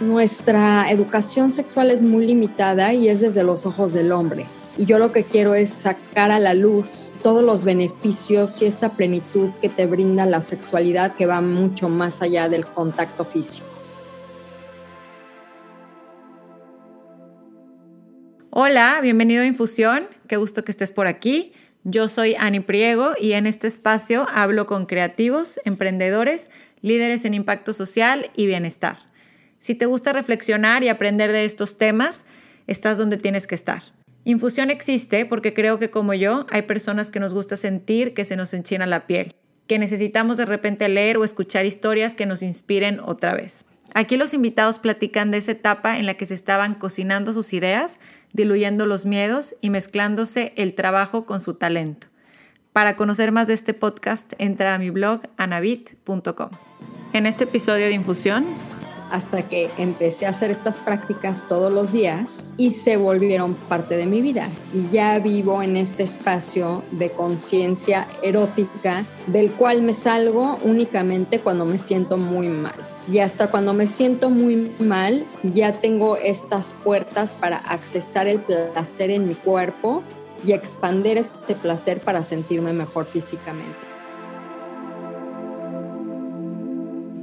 nuestra educación sexual es muy limitada y es desde los ojos del hombre. Y yo lo que quiero es sacar a la luz todos los beneficios y esta plenitud que te brinda la sexualidad que va mucho más allá del contacto físico. Hola, bienvenido a Infusión. Qué gusto que estés por aquí. Yo soy Ani Priego y en este espacio hablo con creativos, emprendedores, líderes en impacto social y bienestar. Si te gusta reflexionar y aprender de estos temas, estás donde tienes que estar. Infusión existe porque creo que como yo hay personas que nos gusta sentir que se nos enchina la piel, que necesitamos de repente leer o escuchar historias que nos inspiren otra vez. Aquí los invitados platican de esa etapa en la que se estaban cocinando sus ideas, diluyendo los miedos y mezclándose el trabajo con su talento. Para conocer más de este podcast, entra a mi blog anabit.com. En este episodio de Infusión hasta que empecé a hacer estas prácticas todos los días y se volvieron parte de mi vida. Y ya vivo en este espacio de conciencia erótica del cual me salgo únicamente cuando me siento muy mal. Y hasta cuando me siento muy mal, ya tengo estas puertas para accesar el placer en mi cuerpo y expandir este placer para sentirme mejor físicamente.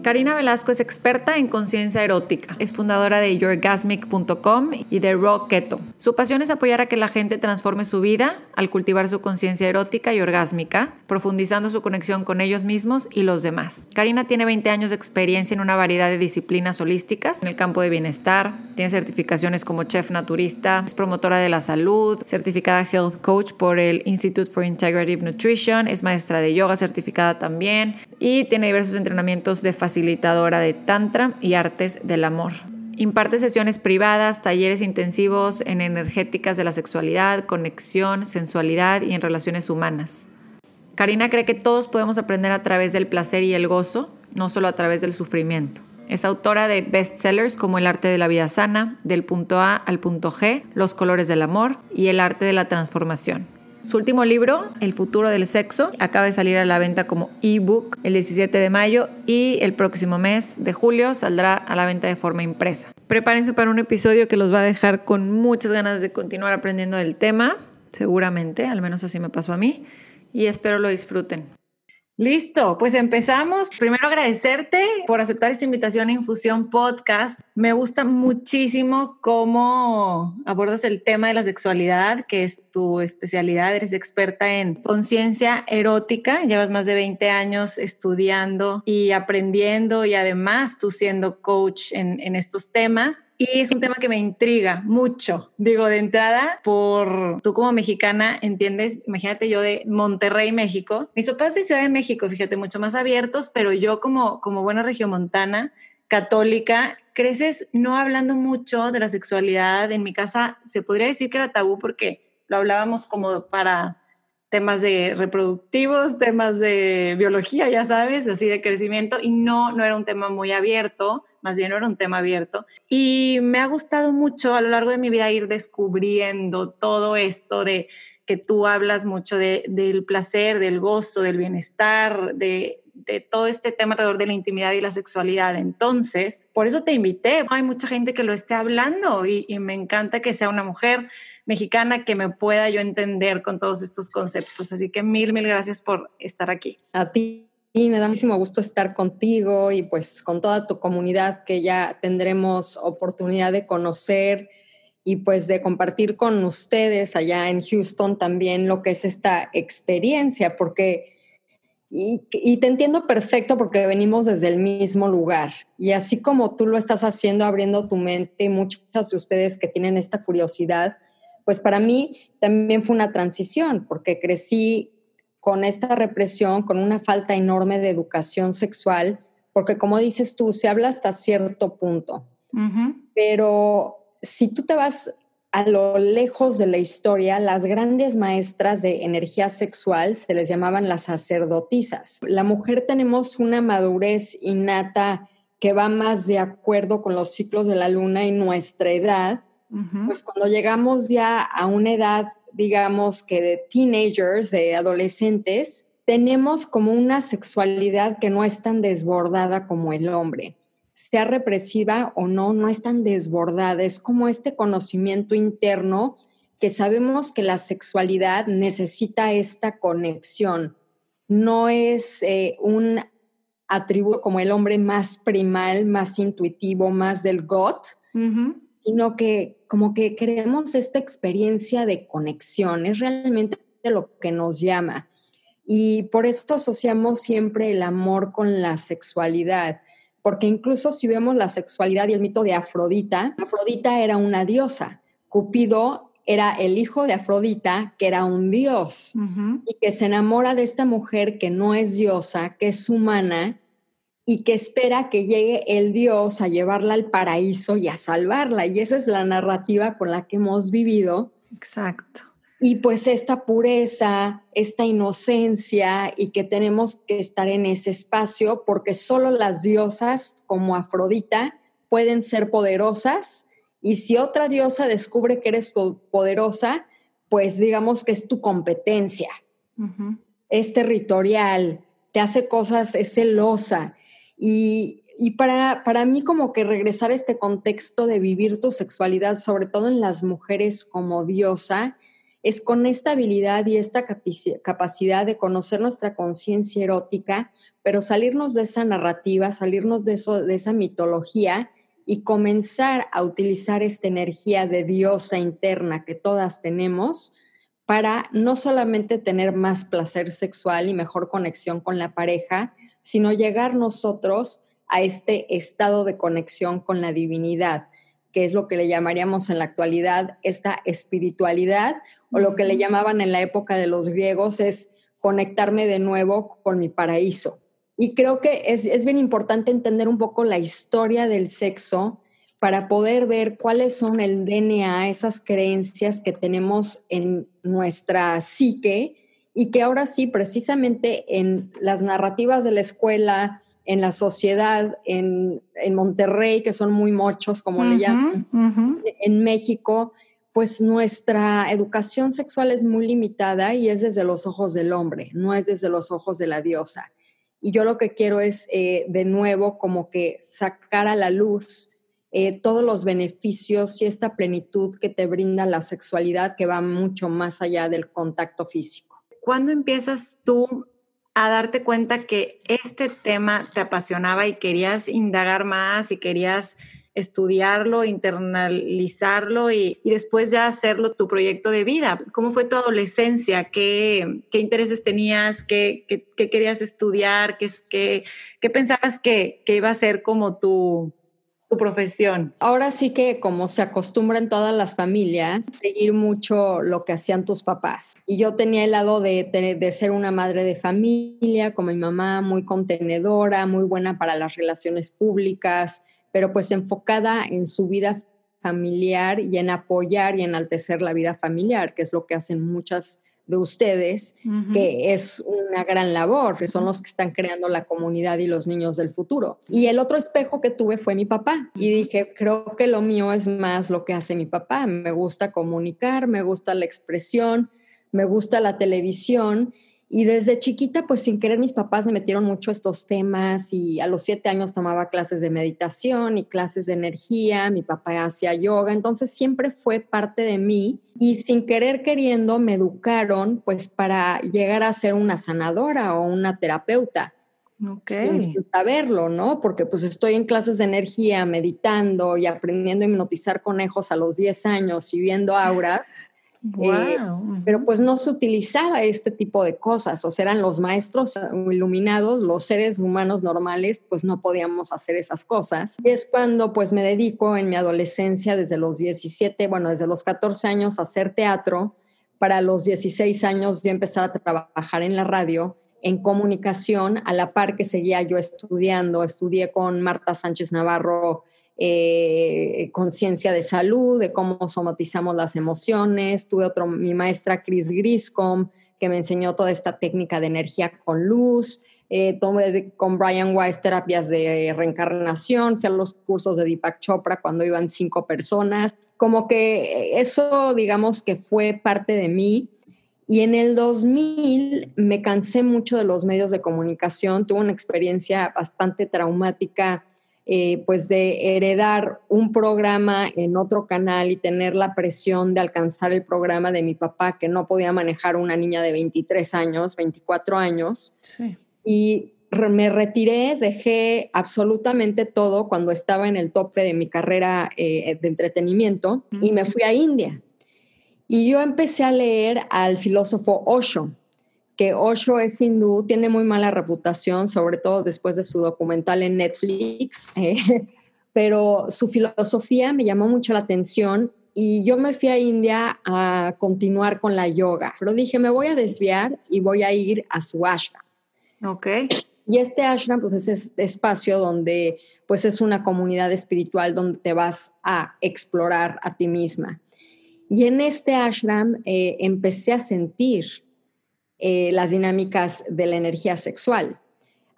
Karina Velasco es experta en conciencia erótica. Es fundadora de yourgasmic.com y de Raw Keto. Su pasión es apoyar a que la gente transforme su vida al cultivar su conciencia erótica y orgásmica, profundizando su conexión con ellos mismos y los demás. Karina tiene 20 años de experiencia en una variedad de disciplinas holísticas en el campo de bienestar. Tiene certificaciones como chef naturista, es promotora de la salud, certificada health coach por el Institute for Integrative Nutrition, es maestra de yoga certificada también y tiene diversos entrenamientos de facilitadora de Tantra y artes del amor. Imparte sesiones privadas, talleres intensivos en energéticas de la sexualidad, conexión, sensualidad y en relaciones humanas. Karina cree que todos podemos aprender a través del placer y el gozo, no solo a través del sufrimiento. Es autora de bestsellers como El arte de la vida sana, Del punto A al punto G, Los colores del amor y El arte de la transformación. Su último libro, El futuro del sexo, acaba de salir a la venta como ebook el 17 de mayo y el próximo mes de julio saldrá a la venta de forma impresa. Prepárense para un episodio que los va a dejar con muchas ganas de continuar aprendiendo del tema, seguramente, al menos así me pasó a mí, y espero lo disfruten. Listo, pues empezamos. Primero agradecerte por aceptar esta invitación a Infusión Podcast. Me gusta muchísimo cómo abordas el tema de la sexualidad, que es tu especialidad. Eres experta en conciencia erótica. Llevas más de 20 años estudiando y aprendiendo y además tú siendo coach en, en estos temas. Y es un tema que me intriga mucho. Digo, de entrada, por tú como mexicana, entiendes, imagínate yo de Monterrey, México. Mis papás de Ciudad de México, fíjate, mucho más abiertos, pero yo como, como buena regiomontana, católica, creces no hablando mucho de la sexualidad. En mi casa se podría decir que era tabú porque lo hablábamos como para temas de reproductivos, temas de biología, ya sabes, así de crecimiento, y no, no era un tema muy abierto más bien era un tema abierto. Y me ha gustado mucho a lo largo de mi vida ir descubriendo todo esto de que tú hablas mucho de, del placer, del gozo, del bienestar, de, de todo este tema alrededor de la intimidad y la sexualidad. Entonces, por eso te invité. Hay mucha gente que lo esté hablando y, y, me encanta que sea una mujer mexicana que me pueda yo entender con todos estos conceptos. Así que mil, mil gracias por estar aquí. A ti y me da muchísimo gusto estar contigo y pues con toda tu comunidad que ya tendremos oportunidad de conocer y pues de compartir con ustedes allá en Houston también lo que es esta experiencia, porque, y, y, te entiendo perfecto porque venimos desde el mismo lugar. Y así como tú lo estás haciendo, abriendo tu mente, muchas de ustedes que tienen esta curiosidad, pues para mí también fue una transición, porque crecí con esta represión, con una falta enorme de educación sexual, porque como dices tú, se habla hasta cierto punto. Pero si tú te vas a lo lejos de la historia, las grandes maestras de energía sexual se les llamaban las sacerdotisas. La mujer tenemos una madurez innata que va más de acuerdo con los ciclos de la luna y nuestra edad, pues cuando llegamos ya a una edad digamos que de teenagers, de adolescentes, tenemos como una sexualidad que no es tan desbordada como el hombre. sea represiva o no, no es tan desbordada, es como este conocimiento interno que sabemos que la sexualidad necesita esta conexión. No es eh, un atributo como el hombre más primal, más intuitivo, más del GOT, sino que como que queremos esta experiencia de conexión, es realmente lo que nos llama. Y por esto asociamos siempre el amor con la sexualidad, porque incluso si vemos la sexualidad y el mito de Afrodita, Afrodita era una diosa, Cupido era el hijo de Afrodita, que era un dios, y que se enamora de esta mujer que no es diosa, que es humana, y que espera que llegue el dios a llevarla al paraíso y a salvarla. Y esa es la narrativa con la que hemos vivido. Exacto. Y pues esta pureza, esta inocencia y que tenemos que estar en ese espacio porque solo las diosas como Afrodita pueden ser poderosas y si otra diosa descubre que eres poderosa, pues digamos que es tu competencia, es territorial, te hace cosas, es celosa. Y, para, para mí como que regresar a este contexto de vivir tu sexualidad, sobre todo en las mujeres como diosa, es con esta habilidad y esta capacidad de conocer nuestra conciencia erótica, pero salirnos de esa narrativa, salirnos de, eso, de esa mitología y comenzar a utilizar esta energía de diosa interna que todas tenemos para no solamente tener más placer sexual y mejor conexión con la pareja, sino llegar nosotros a este estado de conexión con la divinidad, que es lo que le llamaríamos en la actualidad esta espiritualidad, o lo que le llamaban en la época de los griegos es conectarme de nuevo con mi paraíso. Y creo que es, es bien importante entender un poco la historia del sexo para poder ver cuáles son el DNA, esas creencias que tenemos en nuestra psique y que ahora sí, precisamente en las narrativas de la escuela, en la sociedad, en, Monterrey, que son muy mochos, como le llaman, en México, pues nuestra educación sexual es muy limitada y es desde los ojos del hombre, no es desde los ojos de la diosa. Y yo lo que quiero es, eh, de nuevo, como que sacar a la luz eh, todos los beneficios y esta plenitud que te brinda la sexualidad que va mucho más allá del contacto físico. ¿Cuándo empiezas tú a darte cuenta que este tema te apasionaba y querías indagar más y querías estudiarlo, internalizarlo y, después ya hacerlo tu proyecto de vida. ¿Cómo fue tu adolescencia? ¿Qué, intereses tenías? ¿Qué, querías estudiar? ¿Qué, pensabas que, iba a ser como tu, tu profesión? Ahora sí que como se acostumbra en todas las familias, seguir mucho lo que hacían tus papás. Y yo tenía el lado de, de, ser una madre de familia, como mi mamá, muy contenedora, muy buena para las relaciones públicas, pero pues enfocada en su vida familiar y en apoyar y enaltecer la vida familiar, que es lo que hacen muchas de ustedes, que es una gran labor, que son los que están creando la comunidad y los niños del futuro. Y el otro espejo que tuve fue mi papá y dije, creo que lo mío es más lo que hace mi papá. Me gusta comunicar, me gusta la expresión, me gusta la televisión y desde chiquita, pues sin querer, mis papás me metieron mucho estos temas y a los siete años tomaba clases de meditación y clases de energía, mi papá hacía yoga, entonces siempre fue parte de mí y sin querer queriendo me educaron pues para llegar a ser una sanadora o una terapeuta. Okay. Sin saberlo, ¿no? Porque pues estoy en clases de energía, meditando y aprendiendo a hipnotizar conejos a los 10 años y viendo auras. Eh, pero pues no se utilizaba este tipo de cosas, o sea, eran los maestros iluminados, los seres humanos normales, pues no podíamos hacer esas cosas. Y es cuando pues me dedico en mi adolescencia, desde los 17, bueno, desde los 14 años a hacer teatro, para los 16 años ya empezar a trabajar en la radio, en comunicación, a la par que seguía yo estudiando, estudié con Marta Sánchez Navarro eh, conciencia de salud, de cómo somatizamos las emociones. Tuve otro, mi maestra Chris Griscom, que me enseñó toda esta técnica de energía con luz. Eh, tomé con Brian Weiss terapias de reencarnación, fui a los cursos de Deepak Chopra cuando iban cinco personas. Como que eso, digamos que fue parte de mí. Y en el 2000 me cansé mucho de los medios de comunicación, tuve una experiencia bastante traumática eh, pues de heredar un programa en otro canal y tener la presión de alcanzar el programa de mi papá, que no podía manejar una niña de 23 años, 24 años. Y me retiré, dejé absolutamente todo cuando estaba en el tope de mi carrera eh, de entretenimiento y me fui a India. Y yo empecé a leer al filósofo Osho que Osho es hindú, tiene muy mala reputación, sobre todo después de su documental en Netflix, eh, pero su filosofía me llamó mucho la atención y yo me fui a India a continuar con la yoga, pero dije, me voy a desviar y voy a ir a su ashram. Ok. Y este ashram, pues es este espacio donde, pues es una comunidad espiritual donde te vas a explorar a ti misma. Y en este ashram eh, empecé a sentir eh, las dinámicas de la energía sexual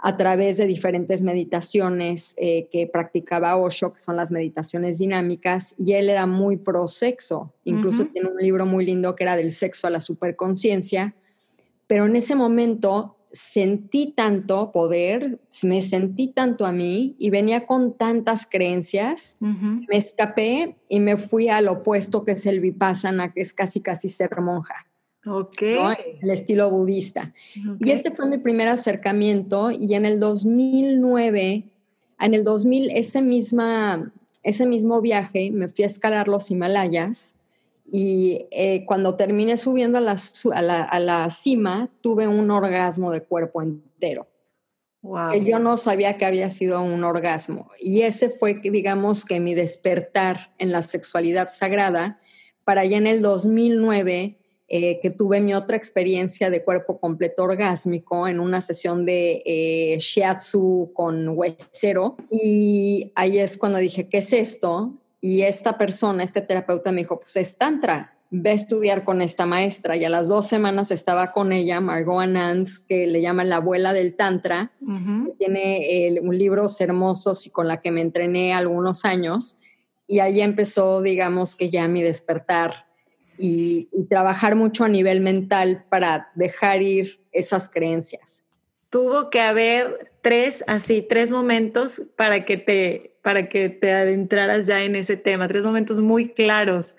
a través de diferentes meditaciones eh, que practicaba Osho, que son las meditaciones dinámicas, y él era muy pro sexo. Incluso tiene un libro muy lindo que era del sexo a la superconciencia. Pero en ese momento sentí tanto poder, me sentí tanto a mí y venía con tantas creencias, me escapé y me fui al opuesto que es el vipassana, que es casi casi ser monja. Ok. El estilo budista. Y este fue mi primer acercamiento y en el 2009, en el 2000, ese, misma, ese mismo viaje me fui a escalar los Himalayas y eh, cuando terminé subiendo a la, a, la, cima, tuve un orgasmo de cuerpo entero. Wow. Que yo no sabía que había sido un orgasmo. Y ese fue, digamos, que mi despertar en la sexualidad sagrada para ya en el 2009 eh, que tuve mi otra experiencia de cuerpo completo orgásmico en una sesión de eh, shiatsu con huesero. Y ahí es cuando dije, ¿qué es esto? Y esta persona, este terapeuta me dijo, pues es tantra, ve a estudiar con esta maestra. Y a las dos semanas estaba con ella, Margot Anand, que le llaman la abuela del tantra. Tiene un libros hermosos y con la que me entrené algunos años. Y ahí empezó, digamos que ya mi despertar y, trabajar mucho a nivel mental para dejar ir esas creencias. Tuvo que haber tres, así, tres momentos para que te, para que te adentraras ya en ese tema, tres momentos muy claros.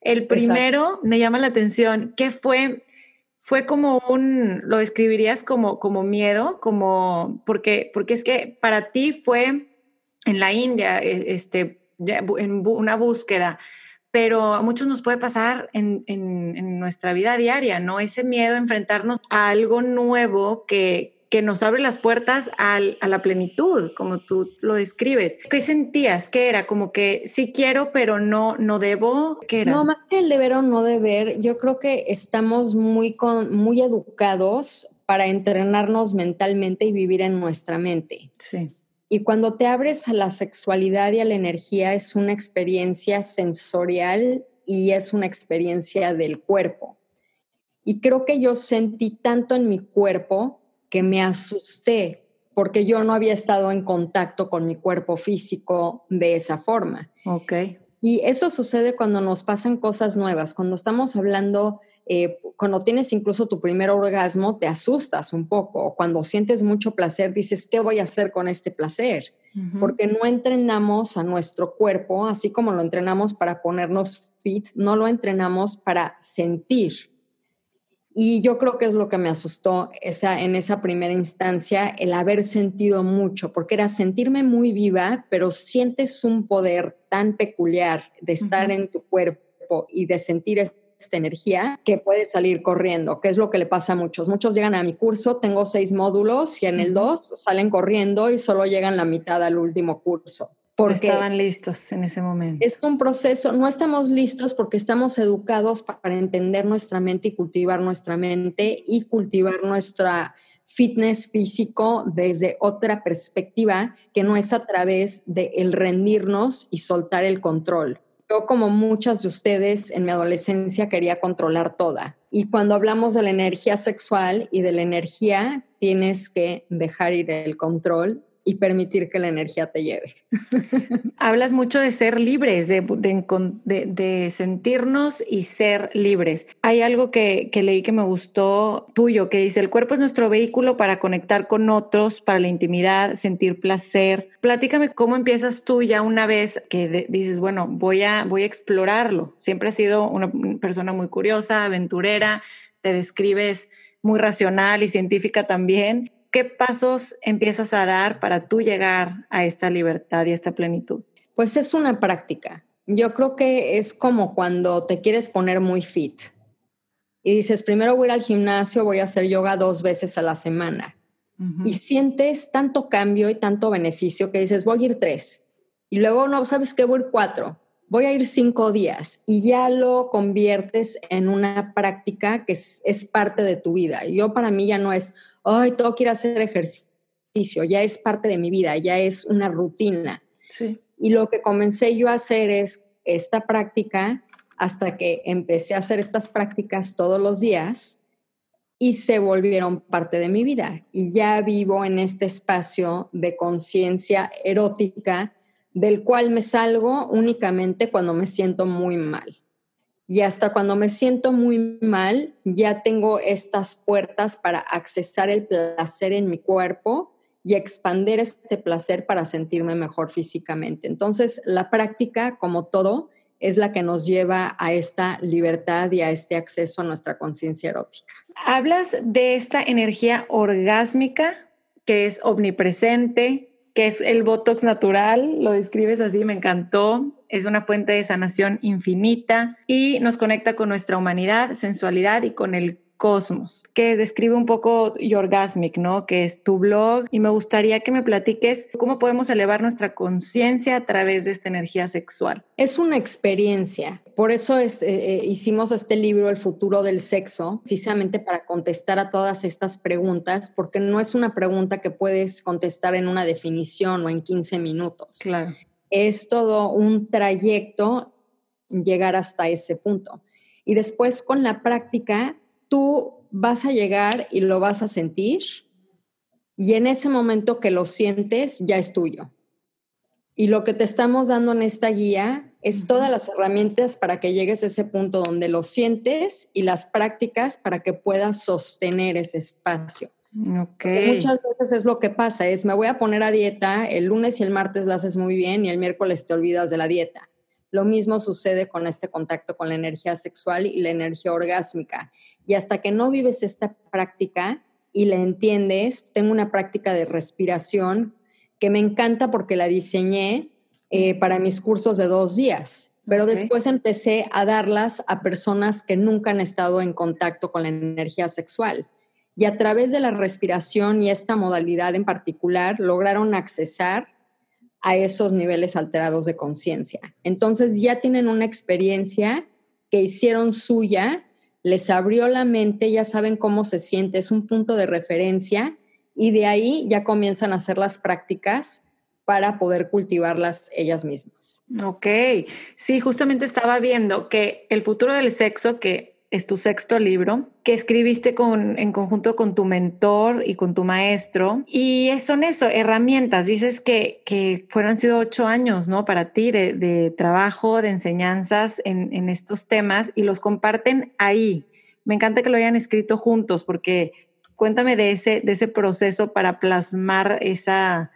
El primero me llama la atención, ¿qué fue? Fue como un, lo describirías como, como miedo, como, porque, porque es que para ti fue en la India, e, este, en una búsqueda, pero a muchos nos puede pasar en, nuestra vida diaria, ¿no? Ese miedo a enfrentarnos a algo nuevo que, nos abre las puertas a la plenitud, como tú lo describes. ¿Qué sentías? ¿Qué era? Como que sí quiero, pero no, no debo. ¿Qué era? No, más que el deber o no deber, yo creo que estamos muy, muy educados para entrenarnos mentalmente y vivir en nuestra mente. Sí. Y cuando te abres a la sexualidad y a la energía es una experiencia sensorial y es una experiencia del cuerpo. Y creo que yo sentí tanto en mi cuerpo que me asusté porque yo no había estado en contacto con mi cuerpo físico de esa forma. Ok. Y eso sucede cuando nos pasan cosas nuevas, cuando estamos hablando eh, cuando tienes incluso tu primer orgasmo, te asustas un poco. Cuando sientes mucho placer, dices, ¿qué voy a hacer con este placer? Porque no entrenamos a nuestro cuerpo, así como lo entrenamos para ponernos fit, no lo entrenamos para sentir. Y yo creo que es lo que me asustó esa, en esa primera instancia, el haber sentido mucho, porque era sentirme muy viva, pero sientes un poder tan peculiar de estar en tu cuerpo y de sentir esta energía que puede salir corriendo, que es lo que le pasa a muchos. Muchos llegan a mi curso, tengo seis módulos y en el dos salen corriendo y solo llegan la mitad al último curso. Porque estaban listos en ese momento. Es un proceso, no estamos listos porque estamos educados para entender nuestra mente y cultivar nuestra mente y cultivar nuestra fitness físico desde otra perspectiva que no es a través de el rendirnos y soltar el control. Yo, como muchas de ustedes, en mi adolescencia quería controlar toda. Y cuando hablamos de la energía sexual y de la energía, tienes que dejar ir el control y permitir que la energía te lleve. Hablas mucho de ser libres, de, de, sentirnos y ser libres. Hay algo que, que, leí que me gustó tuyo, que dice, el cuerpo es nuestro vehículo para conectar con otros, para la intimidad, sentir placer. Platícame cómo empiezas tú ya una vez que dices, bueno, voy a, voy explorarlo. Siempre has sido una persona muy curiosa, aventurera, te describes muy racional y científica también ¿qué pasos empiezas a dar para tú llegar a esta libertad y esta plenitud? Pues es una práctica. Yo creo que es como cuando te quieres poner muy fit y dices, primero voy al gimnasio, voy a hacer yoga dos veces a la semana. Y sientes tanto cambio y tanto beneficio que dices, voy a ir tres. Y luego no sabes qué, voy a ir cuatro. Voy a ir cinco días y ya lo conviertes en una práctica que es, es parte de tu vida. Yo para mí ya no es, ay, ir a hacer ejercicio, ya es parte de mi vida, ya es una rutina. Y lo que comencé yo a hacer es esta práctica hasta que empecé a hacer estas prácticas todos los días y se volvieron parte de mi vida. Y ya vivo en este espacio de conciencia erótica del cual me salgo únicamente cuando me siento muy mal y hasta cuando me siento muy mal, ya tengo estas puertas para accesar el placer en mi cuerpo y expandir este placer para sentirme mejor físicamente. Entonces, la práctica, como todo, es la que nos lleva a esta libertad y a este acceso a nuestra conciencia erótica. Hablas de esta energía orgásmica que es omnipresente, que es el Botox natural, lo describes así, me encantó. Es una fuente de sanación infinita y nos conecta con nuestra humanidad, sensualidad y con el Cosmos, que describe un poco Yorgasmic, ¿no? Que es tu blog y me gustaría que me platiques cómo podemos elevar nuestra conciencia a través de esta energía sexual. Es una experiencia, por eso es, eh, eh, hicimos este libro, El futuro del sexo, precisamente para contestar a todas estas preguntas, porque no es una pregunta que puedes contestar en una definición o en 15 minutos. Claro. Es todo un trayecto llegar hasta ese punto. Y después con la práctica tú vas a llegar y lo vas a sentir y en ese momento que lo sientes ya es tuyo. Y lo que te estamos dando en esta guía es todas las herramientas para que llegues a ese punto donde lo sientes y las prácticas para que puedas sostener ese espacio. Okay. Muchas veces es lo que pasa, es me voy a poner a dieta, el lunes y el martes lo haces muy bien y el miércoles te olvidas de la dieta. Lo mismo sucede con este contacto con la energía sexual y la energía orgásmica. Y hasta que no vives esta práctica y la entiendes, tengo una práctica de respiración que me encanta porque la diseñé eh, para mis cursos de dos días. Pero después empecé a darlas a personas que nunca han estado en contacto con la energía sexual. Y a través de la respiración y esta modalidad en particular lograron accesar a esos niveles alterados de conciencia. Entonces ya tienen una experiencia que hicieron suya, les abrió la mente, ya saben cómo se siente, es un punto de referencia y de ahí ya comienzan a hacer las prácticas para poder cultivarlas ellas mismas. Ok, sí, justamente estaba viendo que el futuro del sexo, que es tu sexto libro, que escribiste con, en conjunto con tu mentor y con tu maestro. Y son eso, herramientas. Dices que, que fueron sido ocho años, ¿no? Para ti de, trabajo, de enseñanzas en, en, estos temas y los comparten ahí. Me encanta que lo hayan escrito juntos porque cuéntame de ese, de ese proceso para plasmar esa,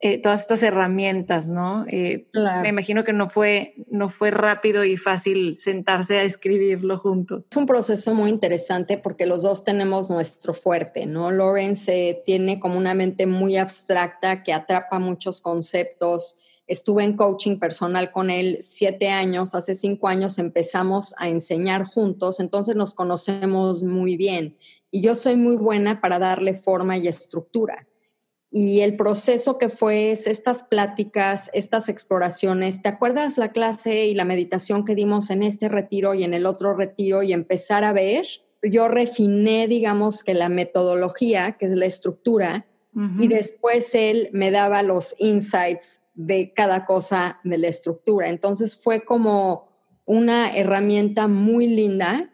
eh, todas estas herramientas, ¿no? Eh, me imagino que no fue, no fue rápido y fácil sentarse a escribirlo juntos. Es un proceso muy interesante porque los dos tenemos nuestro fuerte, ¿no? Lawrence tiene como una mente muy abstracta que atrapa muchos conceptos. Estuve en coaching personal con él siete años, hace cinco años empezamos a enseñar juntos, entonces nos conocemos muy bien y yo soy muy buena para darle forma y estructura y el proceso que fue estas pláticas, estas exploraciones. ¿Te acuerdas la clase y la meditación que dimos en este retiro y en el otro retiro y empezar a ver? Yo refiné, digamos, que la metodología, que es la estructura, y después él me daba los insights de cada cosa de la estructura. Entonces fue como una herramienta muy linda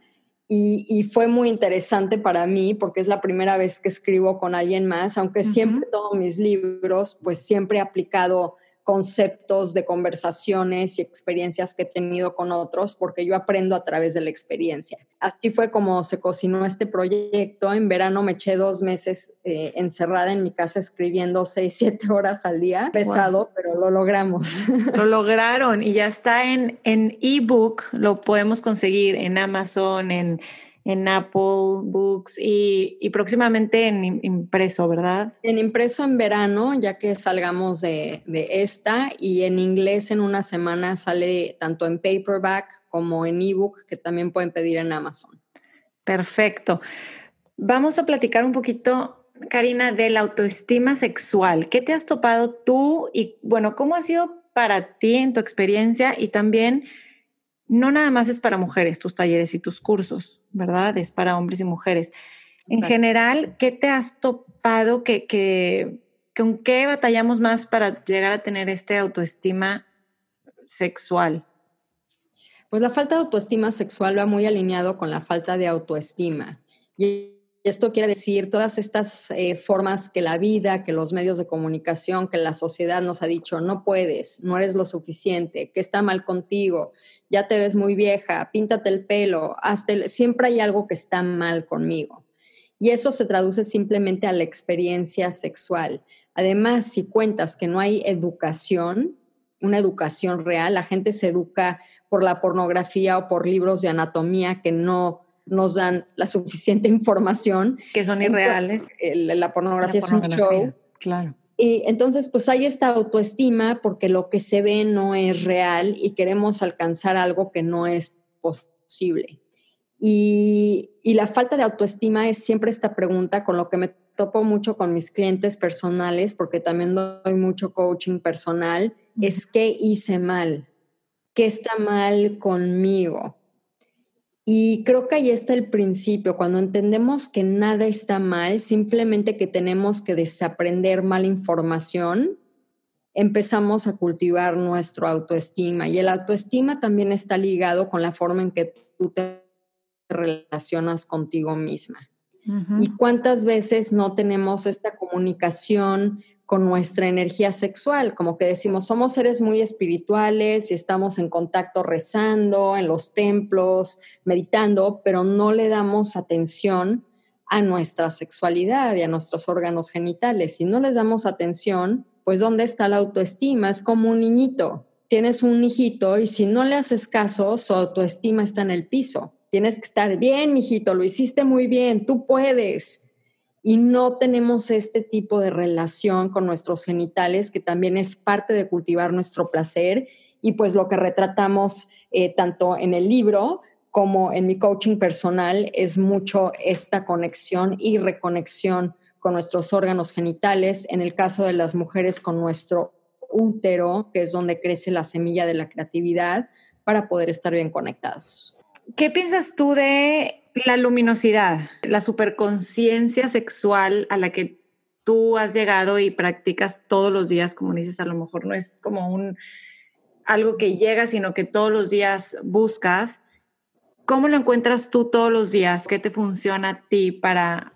y, fue muy interesante para mí porque es la primera vez que escribo con alguien más, aunque siempre todos mis libros, pues siempre he aplicado conceptos de conversaciones y experiencias que he tenido con otros, porque yo aprendo a través de la experiencia. Así fue como se cocinó este proyecto. En verano me eché dos meses eh, encerrada en mi casa escribiendo seis, siete horas al día. Pesado, pero lo logramos. Lo lograron y ya está en ebook, lo podemos conseguir en Amazon, en en Apple Books y, próximamente en impreso, ¿verdad? En impreso en verano, ya que salgamos de, esta, y en inglés en una semana sale tanto en paperback como en ebook, que también pueden pedir en Amazon. Perfecto. Vamos a platicar un poquito, Karina, de la autoestima sexual. ¿Qué te has topado tú y, bueno, cómo ha sido para ti en tu experiencia y también no nada más es para mujeres tus talleres y tus cursos, ¿verdad? Es para hombres y mujeres. En general, ¿qué te has topado que, que, con qué batallamos más para llegar a tener este autoestima sexual? Pues la falta de autoestima sexual va muy alineado con la falta de autoestima. Y esto quiere decir todas estas eh, formas que la vida, que los medios de comunicación, que la sociedad nos ha dicho, no puedes, no eres lo suficiente, que está mal contigo, ya te ves muy vieja, píntate el pelo, hasta siempre hay algo que está mal conmigo. Y eso se traduce simplemente a la experiencia sexual. Además, si cuentas que no hay educación, una educación real, la gente se educa por la pornografía o por libros de anatomía que no nos dan la suficiente información. Que son irreales. la, pornografía es un show. Claro. Y entonces, pues hay esta autoestima porque lo que se ve no es real y queremos alcanzar algo que no es posible. Y, y, la falta de autoestima es siempre esta pregunta con lo que me topo mucho con mis clientes personales, porque también doy mucho coaching personal, es qué hice mal, qué está mal conmigo. Y creo que ahí está el principio, cuando entendemos que nada está mal, simplemente que tenemos que desaprender mala información, empezamos a cultivar nuestro autoestima. Y el autoestima también está ligado con la forma en que tú te relacionas contigo misma. Y cuántas veces no tenemos esta comunicación con nuestra energía sexual, como que decimos, somos seres muy espirituales y estamos en contacto rezando, en los templos, meditando, pero no le damos atención a nuestra sexualidad y a nuestros órganos genitales. Si no les damos atención, pues ¿dónde está la autoestima? Es como un niñito. Tienes un hijito y si no le haces caso, su autoestima está en el piso. Tienes que estar bien, mijito, lo hiciste muy bien, tú puedes y no tenemos este tipo de relación con nuestros genitales, que también es parte de cultivar nuestro placer y pues lo que retratamos eh, tanto en el libro como en mi coaching personal es mucho esta conexión y reconexión con nuestros órganos genitales, en el caso de las mujeres con nuestro útero, que es donde crece la semilla de la creatividad, para poder estar bien conectados. ¿Qué piensas tú de la luminosidad, la superconciencia sexual a la que tú has llegado y practicas todos los días, como dices, a lo mejor no es como un algo que llega, sino que todos los días buscas. ¿Cómo lo encuentras tú todos los días? ¿Qué te funciona a ti para,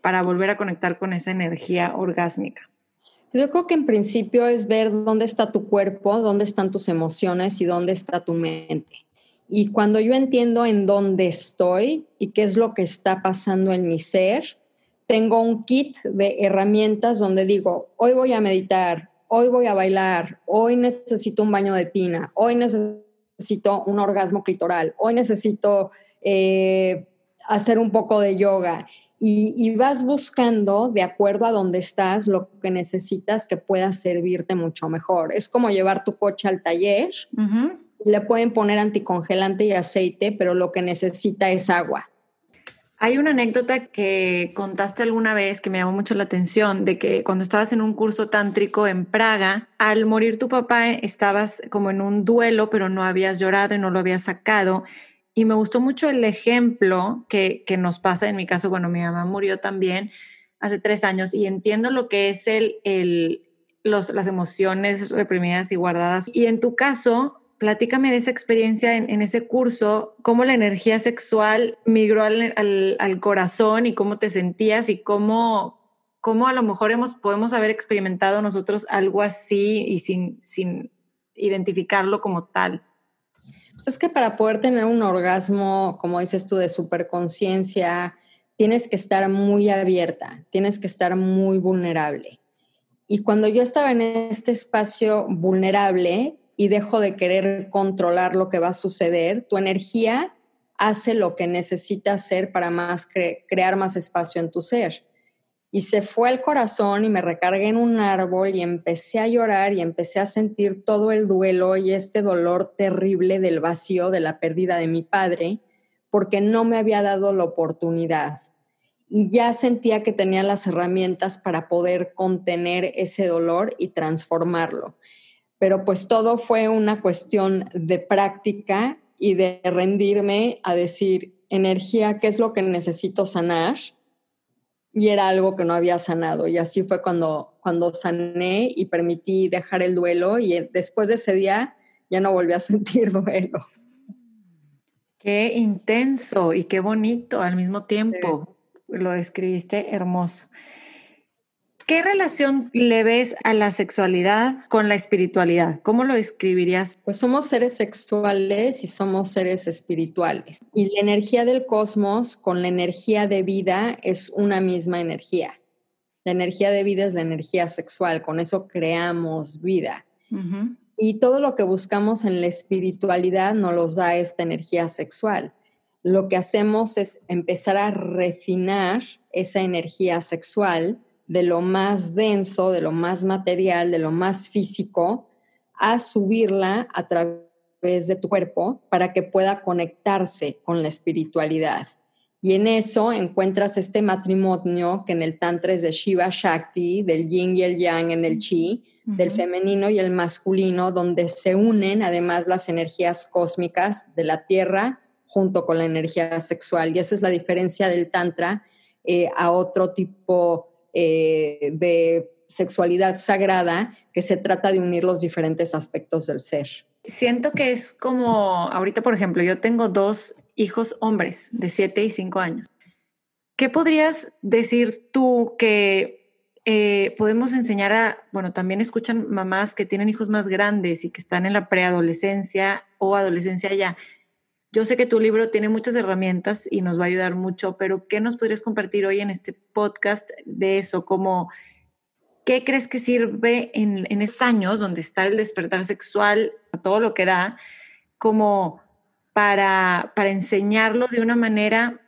para volver a conectar con esa energía orgásmica? Yo creo que en principio es ver dónde está tu cuerpo, dónde están tus emociones y dónde está tu mente. Y cuando yo entiendo en dónde estoy y qué es lo que está pasando en mi ser, tengo un kit de herramientas donde digo, hoy voy a meditar, hoy voy a bailar, hoy necesito un baño de tina, hoy necesito un orgasmo clitoral, hoy necesito eh, hacer un poco de yoga. Y, vas buscando, de acuerdo a dónde estás, lo que necesitas que pueda servirte mucho mejor. Es como llevar tu coche al taller le pueden poner anticongelante y aceite, pero lo que necesita es agua. Hay una anécdota que contaste alguna vez que me llamó mucho la atención, de que cuando estabas en un curso tántrico en Praga, al morir tu papá estabas como en un duelo, pero no habías llorado y no lo habías sacado. Y me gustó mucho el ejemplo que, que nos pasa, en mi caso, bueno, mi mamá murió también hace tres años y entiendo lo que es el, el, los, las emociones reprimidas y guardadas. Y en tu caso, platícame de esa experiencia en, ese curso, cómo la energía sexual migró al, corazón y cómo te sentías y cómo, cómo a lo mejor hemos, podemos haber experimentado nosotros algo así y sin, sin identificarlo como tal. Pues es que para poder tener un orgasmo, como dices tú, de superconciencia, tienes que estar muy abierta, tienes que estar muy vulnerable. Y cuando yo estaba en este espacio vulnerable y dejo de querer controlar lo que va a suceder, tu energía hace lo que necesita hacer para crear más espacio en tu ser. Y se fue al corazón y me recargué en un árbol y empecé a llorar y empecé a sentir todo el duelo y este dolor terrible del vacío de la pérdida de mi padre, porque no me había dado la oportunidad y ya sentía que tenía las herramientas para poder contener ese dolor y transformarlo. Pero pues todo fue una cuestión de práctica y de rendirme a decir, energía, ¿qué es lo que necesito sanar? Y era algo que no había sanado. Y así fue cuando, cuando sané y permití dejar el duelo y después de ese día ya no volví a sentir duelo. Qué intenso y qué bonito al mismo tiempo lo describiste hermoso. ¿Qué relación le ves a la sexualidad con la espiritualidad? ¿Cómo lo describirías? Pues somos seres sexuales y somos seres espirituales. Y la energía del cosmos con la energía de vida es una misma energía. La energía de vida es la energía sexual, con eso creamos vida. Y todo lo que buscamos en la espiritualidad nos los da esta energía sexual lo que hacemos es empezar a refinar esa energía sexual de lo más denso, de lo más material, de lo más físico, a subirla a través de tu cuerpo para que pueda conectarse con la espiritualidad. Y en eso encuentras este matrimonio que en el Tantra es de Shiva Shakti, del yin y el yang en el chi, del femenino y el masculino, donde se unen además las energías cósmicas de la tierra, junto con la energía sexual. Y esa es la diferencia del Tantra eh, a otro tipo eh, de sexualidad sagrada, que se trata de unir los diferentes aspectos del ser. Siento que es como, ahorita por ejemplo, yo tengo dos hijos hombres de 7 y 5 años. ¿Qué podrías decir tú que eh, podemos enseñar a, bueno, también escuchan mamás que tienen hijos más grandes y que están en la preadolescencia o adolescencia ya? Yo sé que tu libro tiene muchas herramientas y nos va a ayudar mucho, pero ¿qué nos podrías compartir hoy en este podcast de eso? Como, ¿qué crees que sirve en, en estos años donde está el despertar sexual todo lo que da, como para, para enseñarlo de una manera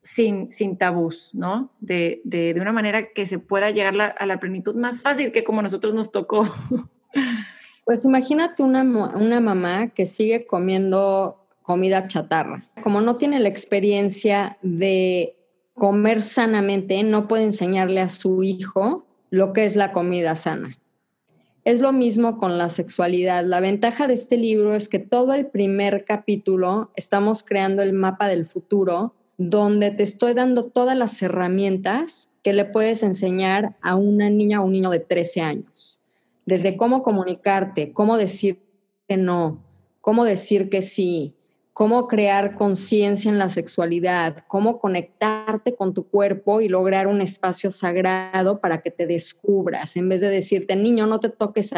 sin, sin tabús, ¿no? De, de, de, una manera que se pueda llegar a la plenitud más fácil que como nosotros nos tocó. Pues imagínate una, una mamá que sigue comiendo comida chatarra. Como no tiene la experiencia de comer sanamente, no puede enseñarle a su hijo lo que es la comida sana. Es lo mismo con la sexualidad. La ventaja de este libro es que todo el primer capítulo estamos creando el mapa del futuro, donde te estoy dando todas las herramientas que le puedes enseñar a una niña o un niño de 13 años. Desde cómo comunicarte, cómo decir que no, cómo decir que sí, cómo crear conciencia en la sexualidad, cómo conectarte con tu cuerpo y lograr un espacio sagrado para que te descubras, en vez de decirte, niño, no te toques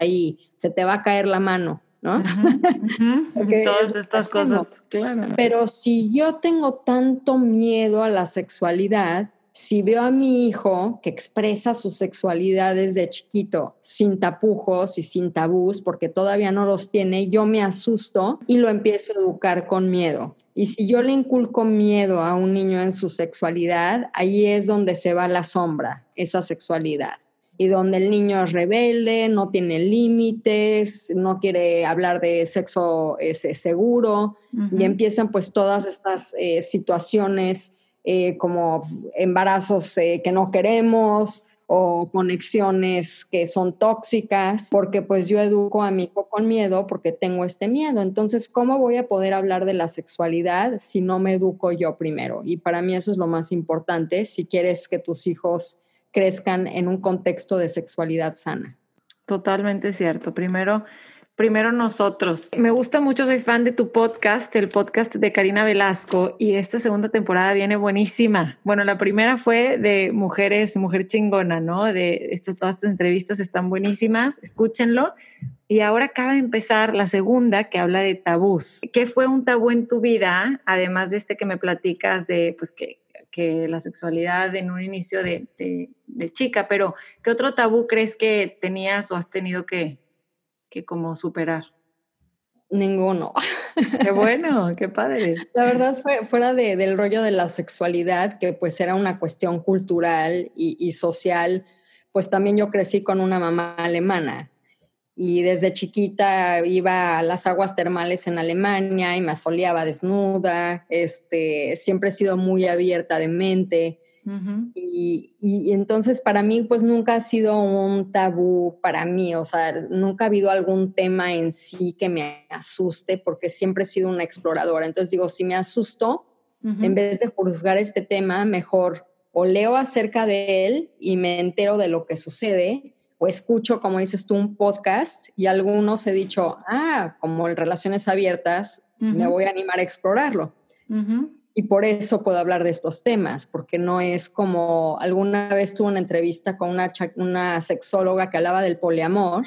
ahí, se te va a caer la mano, ¿no? Todas estas cosas, claro. Pero si yo tengo tanto miedo a la sexualidad, si veo a mi hijo que expresa su sexualidad desde chiquito, sin tapujos y sin tabús, porque todavía no los tiene, yo me asusto y lo empiezo a educar con miedo. Y si yo le inculco miedo a un niño en su sexualidad, ahí es donde se va la sombra, esa sexualidad. Y donde el niño es rebelde, no tiene límites, no quiere hablar de sexo ese, seguro, y empiezan pues todas estas eh, situaciones eh, como embarazos eh, que no queremos o conexiones que son tóxicas, porque pues yo educo a mi hijo con miedo porque tengo este miedo. Entonces, ¿cómo voy a poder hablar de la sexualidad si no me educo yo primero? Y para mí eso es lo más importante si quieres que tus hijos crezcan en un contexto de sexualidad sana. Totalmente cierto. Primero, primero nosotros. Me gusta mucho, soy fan de tu podcast, el podcast de Karina Velasco, y esta segunda temporada viene buenísima. Bueno, la primera fue de mujeres, mujer chingona, ¿no? De estas, todas estas entrevistas están buenísimas, escúchenlo. Y ahora acaba de empezar la segunda que habla de tabús. ¿Qué fue un tabú en tu vida? Además de este que me platicas de, pues, que, que la sexualidad en un inicio de, de, de chica, pero ¿qué otro tabú crees que tenías o has tenido que, que como superar? Ninguno. Qué bueno, qué padre. La verdad, fuera de, del rollo de la sexualidad, que pues era una cuestión cultural y, y, social, pues también yo crecí con una mamá alemana y desde chiquita iba a las aguas termales en Alemania y me asoleaba desnuda, este, siempre he sido muy abierta de mente y, entonces para mí pues nunca ha sido un tabú para mí, o sea, nunca ha habido algún tema en sí que me asuste porque siempre he sido una exploradora. Entonces digo, si me asusto, en vez de juzgar este tema, mejor o leo acerca de él y me entero de lo que sucede, o escucho, como dices tú, un podcast y algunos he dicho, ah, como en relaciones abiertas, me voy a animar a explorarlo y por eso puedo hablar de estos temas, porque no es como alguna vez tuve una entrevista con una, una sexóloga que hablaba del poliamor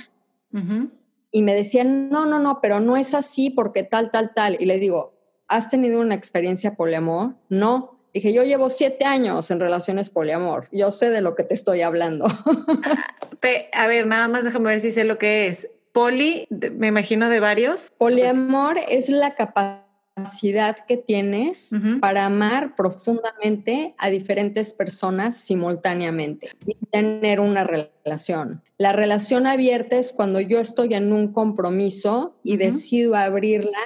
y me decían, no, no, no, pero no es así porque tal, tal, tal. Y le digo, ¿has tenido una experiencia poliamor? No. Dije, yo llevo siete años en relaciones poliamor. Yo sé de lo que te estoy hablando. A ver, nada más déjame ver si sé lo que es. Poli, me imagino de varios. Poliamor es la capacidad capacidad que tienes para amar profundamente a diferentes personas simultáneamente y tener una relación. La relación abierta es cuando yo estoy en un compromiso y decido abrirla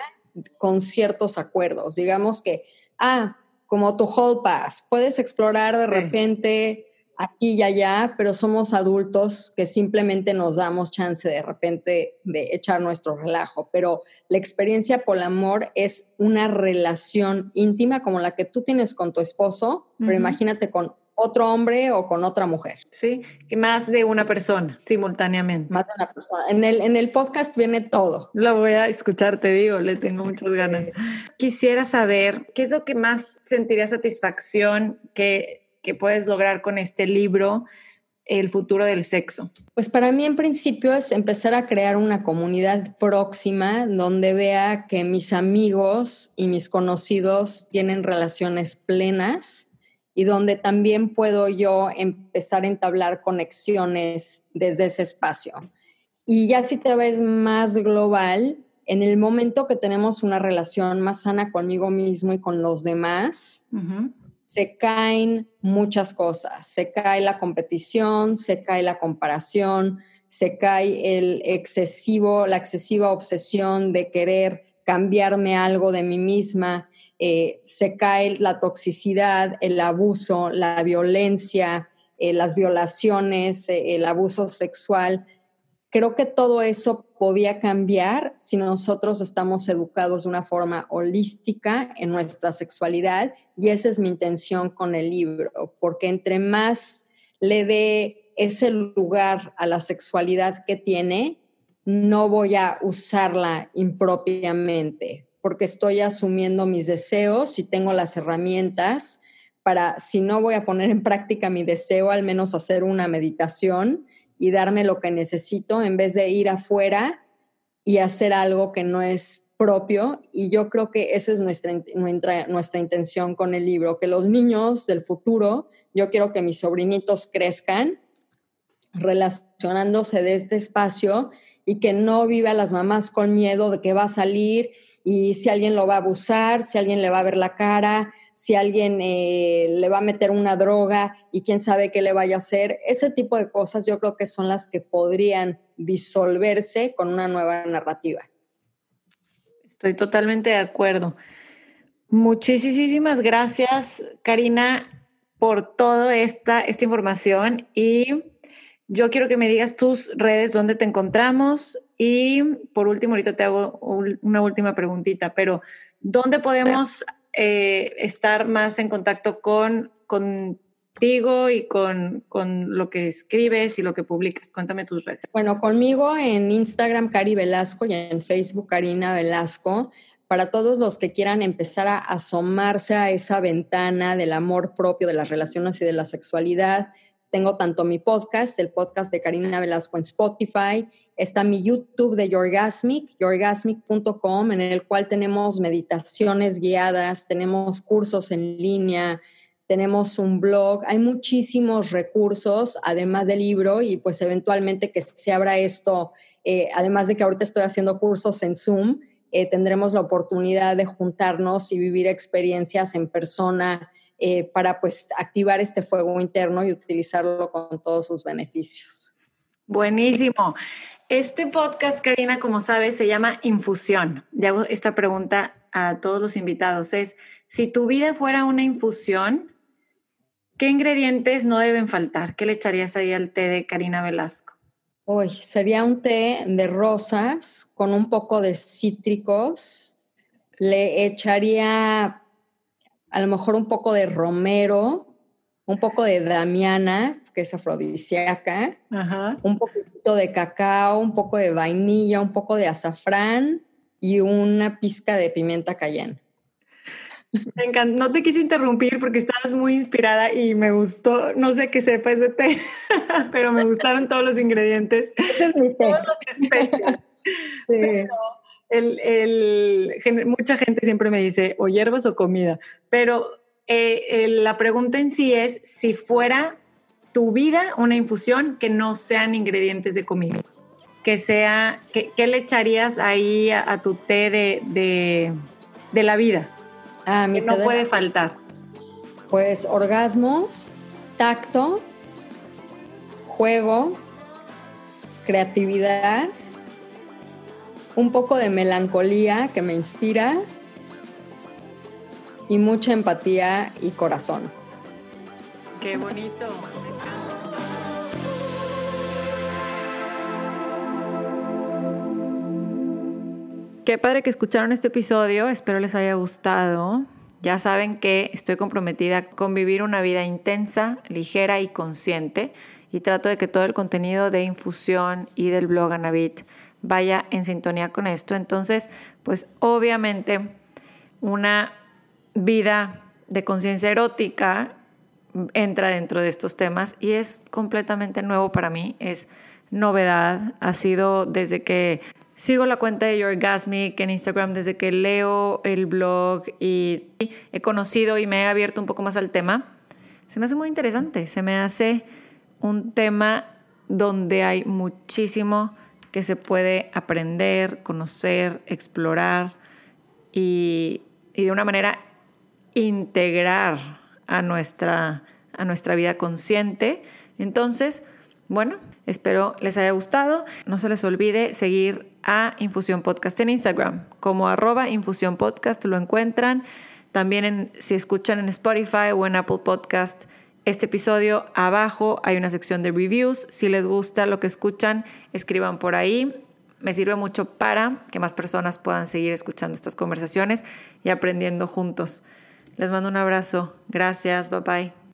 con ciertos acuerdos. Digamos que, ah, como tu whole pass, puedes explorar de repente aquí y allá, pero somos adultos que simplemente nos damos chance de repente de echar nuestro relajo. Pero la experiencia por el amor es una relación íntima como la que tú tienes con tu esposo, pero imagínate con otro hombre o con otra mujer. Sí, que más de una persona simultáneamente. Más de una persona. En el, en el podcast viene todo. Lo voy a escuchar, te digo, le tengo muchas ganas. Quisiera saber, ¿qué es lo que más sentiría satisfacción que que puedes lograr con este libro, El futuro del sexo? Pues para mí en principio es empezar a crear una comunidad próxima donde vea que mis amigos y mis conocidos tienen relaciones plenas y donde también puedo yo empezar a entablar conexiones desde ese espacio. Y ya si te ves más global, en el momento que tenemos una relación más sana conmigo mismo y con los demás, se caen muchas cosas. Se cae la competición, se cae la comparación, se cae el excesivo, la excesiva obsesión de querer cambiarme algo de mí misma, eh, se cae la toxicidad, el abuso, la violencia, eh, las violaciones, eh, el abuso sexual. Creo que todo eso podía cambiar si nosotros estamos educados de una forma holística en nuestra sexualidad y esa es mi intención con el libro, porque entre más le dé ese lugar a la sexualidad que tiene, no voy a usarla impropiamente, porque estoy asumiendo mis deseos y tengo las herramientas para, si no voy a poner en práctica mi deseo, al menos hacer una meditación y darme lo que necesito en vez de ir afuera y hacer algo que no es propio. Y yo creo que esa es nuestra, nuestra, nuestra intención con el libro, que los niños del futuro, yo quiero que mis sobrinitos crezcan relacionándose de este espacio y que no viva las mamás con miedo de que va a salir y si alguien lo va a abusar, si alguien le va a ver la cara, si alguien eh, le va a meter una droga y quién sabe qué le vaya a hacer. Ese tipo de cosas yo creo que son las que podrían disolverse con una nueva narrativa. Estoy totalmente de acuerdo. Muchísimas gracias, Karina, por toda esta, esta información y yo quiero que me digas tus redes, dónde te encontramos y por último, ahorita te hago una última preguntita, pero ¿dónde podemos eh, estar más en contacto con, con contigo y con, con, lo que escribes y lo que publicas? Cuéntame tus redes. Bueno, conmigo en Instagram Cari Velasco y en Facebook Karina Velasco. Para todos los que quieran empezar a asomarse a esa ventana del amor propio, de las relaciones y de la sexualidad, tengo tanto mi podcast, el podcast de Karina Velasco en Spotify, está mi YouTube de Yorgasmic, yorgasmic.com, en el cual tenemos meditaciones guiadas, tenemos cursos en línea, tenemos un blog, hay muchísimos recursos, además del libro, y pues eventualmente que se abra esto, eh, además de que ahorita estoy haciendo cursos en Zoom, eh, tendremos la oportunidad de juntarnos y vivir experiencias en persona eh, para pues activar este fuego interno y utilizarlo con todos sus beneficios. Buenísimo. Este podcast, Karina, como sabes, se llama Infusión. Y hago esta pregunta a todos los invitados. Es, si tu vida fuera una infusión, ¿Qué ingredientes no deben faltar? ¿Qué le echarías ahí al té de Karina Velasco? Uy, sería un té de rosas con un poco de cítricos. Le echaría a lo mejor un poco de romero, un poco de damiana, que es afrodisíaca, un poquito de cacao, un poco de vainilla, un poco de azafrán y una pizca de pimienta cayenne. Me encanta. No te quise interrumpir porque estabas muy inspirada y me gustó, no sé qué sepa ese té, pero me gustaron todos los ingredientes. Ese es mi té. Todas las especias. Sí. el, mucha gente siempre me dice o hierbas o comida, pero eh, la pregunta en sí es si fuera tu vida una infusión que no sean ingredientes de comida, que sea, ¿qué le echarías ahí a, tu té de, de, de la vida? Ah, que no puede faltar. Pues orgasmos, tacto, juego, creatividad, un poco de melancolía que me inspira y mucha empatía y corazón. Qué bonito. Qué padre que escucharon este episodio, espero les haya gustado. Ya saben que estoy comprometida con vivir una vida intensa, ligera y consciente y trato de que todo el contenido de infusión y del blog Anabit vaya en sintonía con esto. Entonces, pues obviamente una vida de conciencia erótica entra dentro de estos temas y es completamente nuevo para mí, es novedad, ha sido desde que Sigo la cuenta de Yorgasmic en Instagram desde que leo el blog y he conocido y me he abierto un poco más al tema. Se me hace muy interesante, se me hace un tema donde hay muchísimo que se puede aprender, conocer, explorar y, de una manera integrar a nuestra, a nuestra vida consciente. Entonces, bueno, espero les haya gustado. No se les olvide seguir a Infusión Podcast en Instagram. Como arroba Infusión Podcast lo encuentran. También si escuchan en Spotify o en Apple Podcast este episodio, abajo hay una sección de reviews. Si les gusta lo que escuchan, escriban por ahí. Me sirve mucho para que más personas puedan seguir escuchando estas conversaciones y aprendiendo juntos. Les mando un abrazo. Gracias. Bye bye.